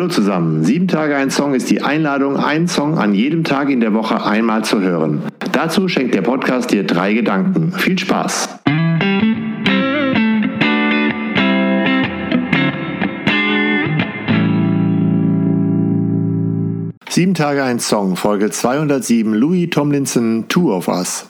Hallo zusammen. Sieben Tage ein Song ist die Einladung, einen Song an jedem Tag in der Woche einmal zu hören. Dazu schenkt der Podcast dir drei Gedanken. Viel Spaß! Sieben Tage ein Song, Folge 207, Louis Tomlinson, Two of Us.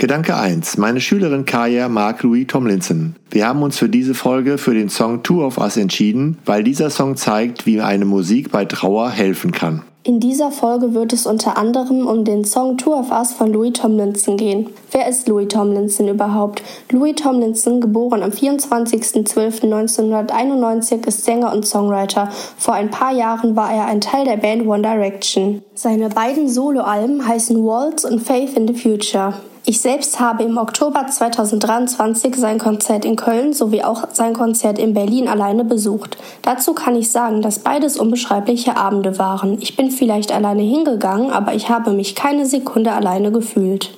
Gedanke 1. Meine Schülerin Kaya mag Louis Tomlinson. Wir haben uns für diese Folge für den Song Two of Us entschieden, weil dieser Song zeigt, wie eine Musik bei Trauer helfen kann. In dieser Folge wird es unter anderem um den Song Two of Us von Louis Tomlinson gehen. Wer ist Louis Tomlinson überhaupt? Louis Tomlinson, geboren am 24.12.1991, ist Sänger und Songwriter. Vor ein paar Jahren war er ein Teil der Band One Direction. Seine beiden Soloalben heißen Waltz und Faith in the Future. Ich selbst habe im Oktober 2023 sein Konzert in Köln sowie auch sein Konzert in Berlin alleine besucht. Dazu kann ich sagen, dass beides unbeschreibliche Abende waren. Ich bin vielleicht alleine hingegangen, aber ich habe mich keine Sekunde alleine gefühlt.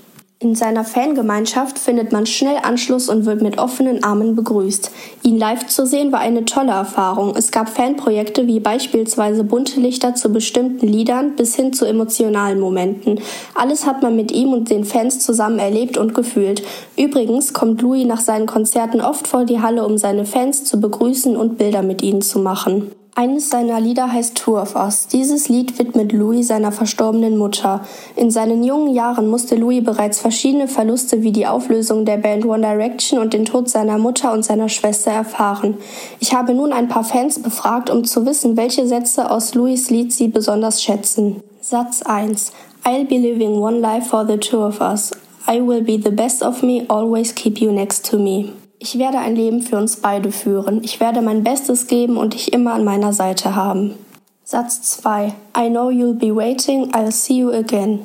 In seiner Fangemeinschaft findet man schnell Anschluss und wird mit offenen Armen begrüßt. Ihn live zu sehen war eine tolle Erfahrung. Es gab Fanprojekte wie beispielsweise bunte Lichter zu bestimmten Liedern bis hin zu emotionalen Momenten. Alles hat man mit ihm und den Fans zusammen erlebt und gefühlt. Übrigens kommt Louis nach seinen Konzerten oft vor die Halle, um seine Fans zu begrüßen und Bilder mit ihnen zu machen. Eines seiner Lieder heißt Two of Us. Dieses Lied widmet Louis seiner verstorbenen Mutter. In seinen jungen Jahren musste Louis bereits verschiedene Verluste wie die Auflösung der Band One Direction und den Tod seiner Mutter und seiner Schwester erfahren. Ich habe nun ein paar Fans befragt, um zu wissen, welche Sätze aus Louis Lied sie besonders schätzen. Satz 1. I'll be living one life for the two of us. I will be the best of me, always keep you next to me. Ich werde ein Leben für uns beide führen. Ich werde mein Bestes geben und dich immer an meiner Seite haben. Satz 2. I know you'll be waiting, I'll see you again.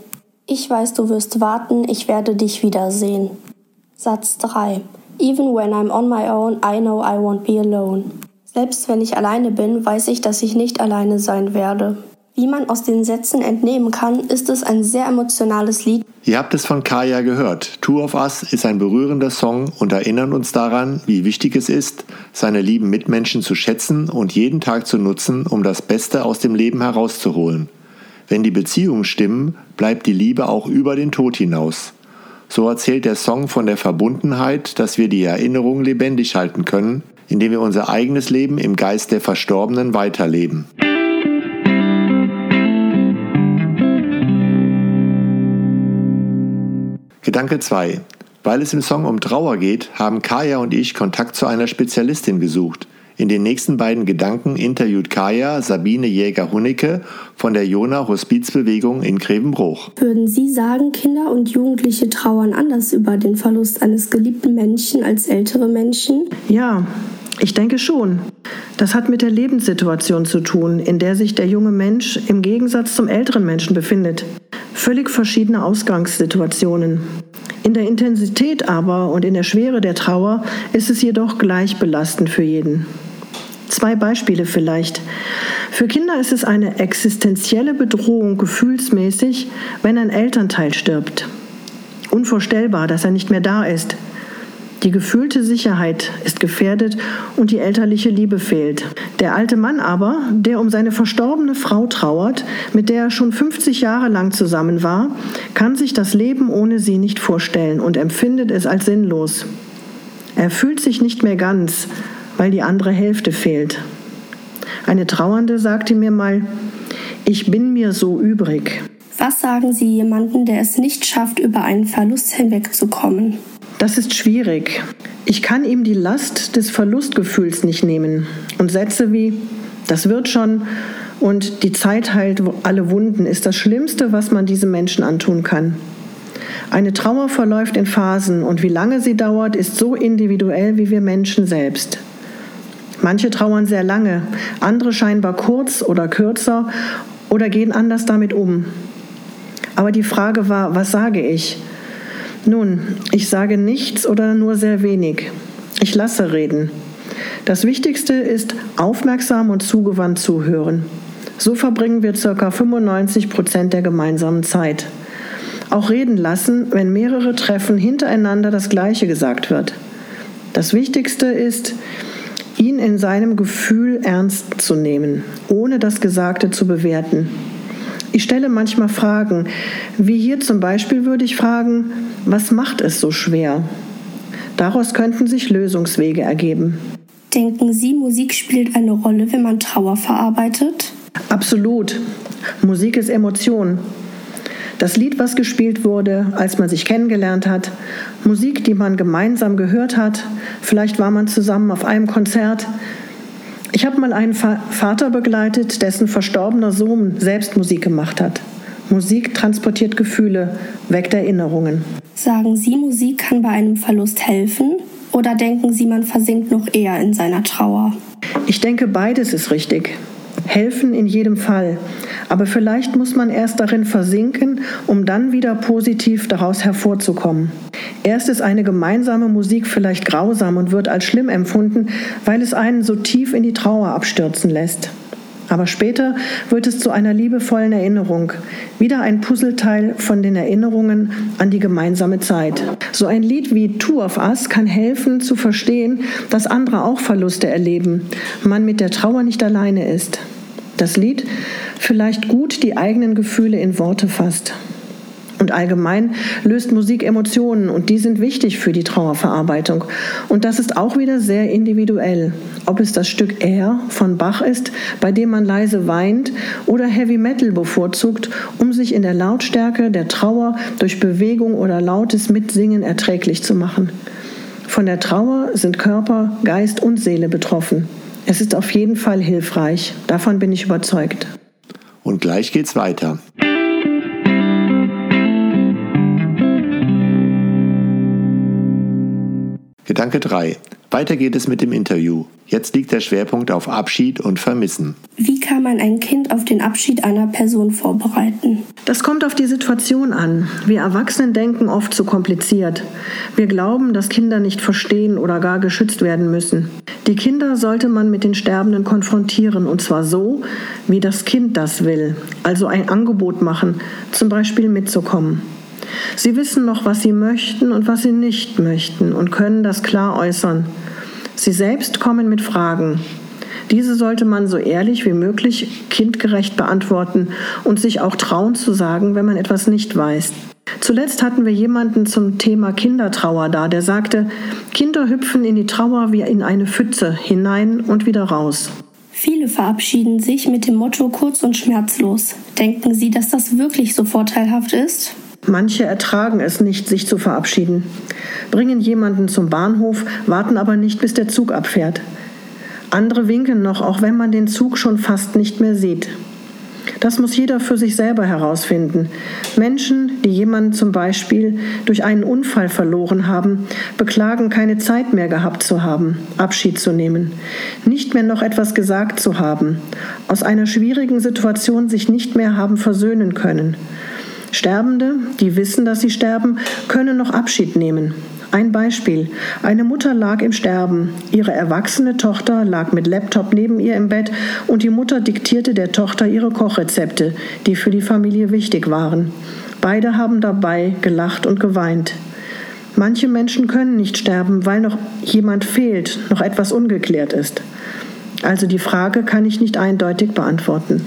Ich weiß, du wirst warten, ich werde dich wiedersehen. Satz 3. Even when I'm on my own, I know I won't be alone. Selbst wenn ich alleine bin, weiß ich, dass ich nicht alleine sein werde. Wie man aus den Sätzen entnehmen kann, ist es ein sehr emotionales Lied. Ihr habt es von Kaya gehört. Two of Us ist ein berührender Song und erinnert uns daran, wie wichtig es ist, seine lieben Mitmenschen zu schätzen und jeden Tag zu nutzen, um das Beste aus dem Leben herauszuholen. Wenn die Beziehungen stimmen, bleibt die Liebe auch über den Tod hinaus. So erzählt der Song von der Verbundenheit, dass wir die Erinnerung lebendig halten können, indem wir unser eigenes Leben im Geist der Verstorbenen weiterleben. Gedanke 2. Weil es im Song um Trauer geht, haben Kaya und ich Kontakt zu einer Spezialistin gesucht. In den nächsten beiden Gedanken interviewt Kaya Sabine Jäger-Hunicke von der Jona Hospizbewegung in Grevenbruch. Würden Sie sagen, Kinder und Jugendliche trauern anders über den Verlust eines geliebten Menschen als ältere Menschen? Ja, ich denke schon. Das hat mit der Lebenssituation zu tun, in der sich der junge Mensch im Gegensatz zum älteren Menschen befindet. Völlig verschiedene Ausgangssituationen. In der Intensität aber und in der Schwere der Trauer ist es jedoch gleich belastend für jeden. Zwei Beispiele vielleicht. Für Kinder ist es eine existenzielle Bedrohung gefühlsmäßig, wenn ein Elternteil stirbt. Unvorstellbar, dass er nicht mehr da ist, die gefühlte Sicherheit ist gefährdet und die elterliche Liebe fehlt. Der alte Mann aber, der um seine verstorbene Frau trauert, mit der er schon 50 Jahre lang zusammen war, kann sich das Leben ohne sie nicht vorstellen und empfindet es als sinnlos. Er fühlt sich nicht mehr ganz, weil die andere Hälfte fehlt. Eine Trauernde sagte mir mal, ich bin mir so übrig. Was sagen Sie jemandem, der es nicht schafft, über einen Verlust hinwegzukommen? Das ist schwierig. Ich kann ihm die Last des Verlustgefühls nicht nehmen. Und Sätze wie, das wird schon und die Zeit heilt alle Wunden ist das Schlimmste, was man diesem Menschen antun kann. Eine Trauer verläuft in Phasen und wie lange sie dauert, ist so individuell wie wir Menschen selbst. Manche trauern sehr lange, andere scheinbar kurz oder kürzer oder gehen anders damit um. Aber die Frage war, was sage ich? Nun, ich sage nichts oder nur sehr wenig. Ich lasse reden. Das Wichtigste ist aufmerksam und zugewandt zuhören. So verbringen wir ca. 95 Prozent der gemeinsamen Zeit. Auch reden lassen, wenn mehrere Treffen hintereinander das Gleiche gesagt wird. Das Wichtigste ist, ihn in seinem Gefühl ernst zu nehmen, ohne das Gesagte zu bewerten. Ich stelle manchmal Fragen, wie hier zum Beispiel würde ich fragen, was macht es so schwer? Daraus könnten sich Lösungswege ergeben. Denken Sie, Musik spielt eine Rolle, wenn man Trauer verarbeitet? Absolut. Musik ist Emotion. Das Lied, was gespielt wurde, als man sich kennengelernt hat, Musik, die man gemeinsam gehört hat, vielleicht war man zusammen auf einem Konzert. Ich habe mal einen Vater begleitet, dessen verstorbener Sohn selbst Musik gemacht hat. Musik transportiert Gefühle, weckt Erinnerungen. Sagen Sie, Musik kann bei einem Verlust helfen? Oder denken Sie, man versinkt noch eher in seiner Trauer? Ich denke, beides ist richtig helfen in jedem Fall. Aber vielleicht muss man erst darin versinken, um dann wieder positiv daraus hervorzukommen. Erst ist eine gemeinsame Musik vielleicht grausam und wird als schlimm empfunden, weil es einen so tief in die Trauer abstürzen lässt. Aber später wird es zu einer liebevollen Erinnerung, wieder ein Puzzleteil von den Erinnerungen an die gemeinsame Zeit. So ein Lied wie Two of Us kann helfen zu verstehen, dass andere auch Verluste erleben, man mit der Trauer nicht alleine ist das Lied vielleicht gut die eigenen Gefühle in Worte fasst. Und allgemein löst Musik Emotionen und die sind wichtig für die Trauerverarbeitung. Und das ist auch wieder sehr individuell. Ob es das Stück Air von Bach ist, bei dem man leise weint, oder Heavy Metal bevorzugt, um sich in der Lautstärke der Trauer durch Bewegung oder lautes Mitsingen erträglich zu machen. Von der Trauer sind Körper, Geist und Seele betroffen. Es ist auf jeden Fall hilfreich. Davon bin ich überzeugt. Und gleich geht's weiter. Gedanke 3. Weiter geht es mit dem Interview. Jetzt liegt der Schwerpunkt auf Abschied und Vermissen. Wie kann man ein Kind auf den Abschied einer Person vorbereiten? Das kommt auf die Situation an. Wir Erwachsenen denken oft zu kompliziert. Wir glauben, dass Kinder nicht verstehen oder gar geschützt werden müssen. Die Kinder sollte man mit den Sterbenden konfrontieren und zwar so, wie das Kind das will. Also ein Angebot machen, zum Beispiel mitzukommen. Sie wissen noch, was sie möchten und was sie nicht möchten und können das klar äußern. Sie selbst kommen mit Fragen. Diese sollte man so ehrlich wie möglich kindgerecht beantworten und sich auch trauen zu sagen, wenn man etwas nicht weiß. Zuletzt hatten wir jemanden zum Thema Kindertrauer da, der sagte, Kinder hüpfen in die Trauer wie in eine Pfütze hinein und wieder raus. Viele verabschieden sich mit dem Motto kurz und schmerzlos. Denken Sie, dass das wirklich so vorteilhaft ist? Manche ertragen es nicht, sich zu verabschieden, bringen jemanden zum Bahnhof, warten aber nicht, bis der Zug abfährt. Andere winken noch, auch wenn man den Zug schon fast nicht mehr sieht. Das muss jeder für sich selber herausfinden. Menschen, die jemanden zum Beispiel durch einen Unfall verloren haben, beklagen, keine Zeit mehr gehabt zu haben, Abschied zu nehmen, nicht mehr noch etwas gesagt zu haben, aus einer schwierigen Situation sich nicht mehr haben versöhnen können. Sterbende, die wissen, dass sie sterben, können noch Abschied nehmen. Ein Beispiel. Eine Mutter lag im Sterben. Ihre erwachsene Tochter lag mit Laptop neben ihr im Bett und die Mutter diktierte der Tochter ihre Kochrezepte, die für die Familie wichtig waren. Beide haben dabei gelacht und geweint. Manche Menschen können nicht sterben, weil noch jemand fehlt, noch etwas ungeklärt ist. Also die Frage kann ich nicht eindeutig beantworten.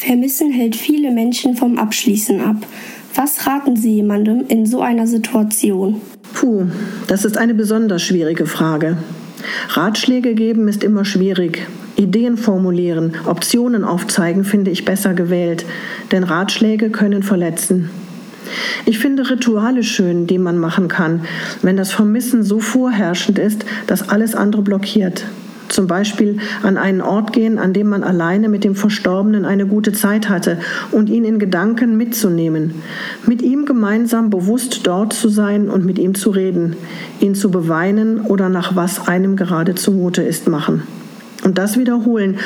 Vermissen hält viele Menschen vom Abschließen ab. Was raten Sie jemandem in so einer Situation? Puh, das ist eine besonders schwierige Frage. Ratschläge geben ist immer schwierig. Ideen formulieren, Optionen aufzeigen finde ich besser gewählt, denn Ratschläge können verletzen. Ich finde Rituale schön, die man machen kann, wenn das Vermissen so vorherrschend ist, dass alles andere blockiert. Zum Beispiel an einen Ort gehen, an dem man alleine mit dem Verstorbenen eine gute Zeit hatte und ihn in Gedanken mitzunehmen. Mit ihm gemeinsam bewusst dort zu sein und mit ihm zu reden, ihn zu beweinen oder nach was einem gerade zumute ist machen. Und das wiederholen,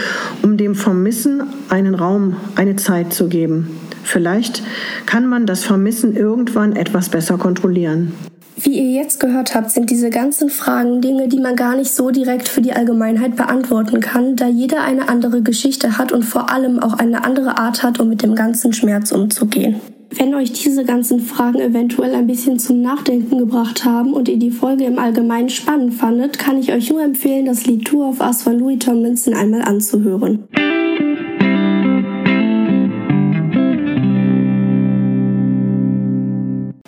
um dem Vermissen einen Raum, eine Zeit zu geben. Vielleicht kann man das Vermissen irgendwann etwas besser kontrollieren. Wie ihr jetzt gehört habt, sind diese ganzen Fragen Dinge, die man gar nicht so direkt für die Allgemeinheit beantworten kann, da jeder eine andere Geschichte hat und vor allem auch eine andere Art hat, um mit dem ganzen Schmerz umzugehen. Wenn euch diese ganzen Fragen eventuell ein bisschen zum Nachdenken gebracht haben und ihr die Folge im Allgemeinen spannend fandet, kann ich euch nur empfehlen, das Lied Tour of Us von Louis Tomlinson einmal anzuhören.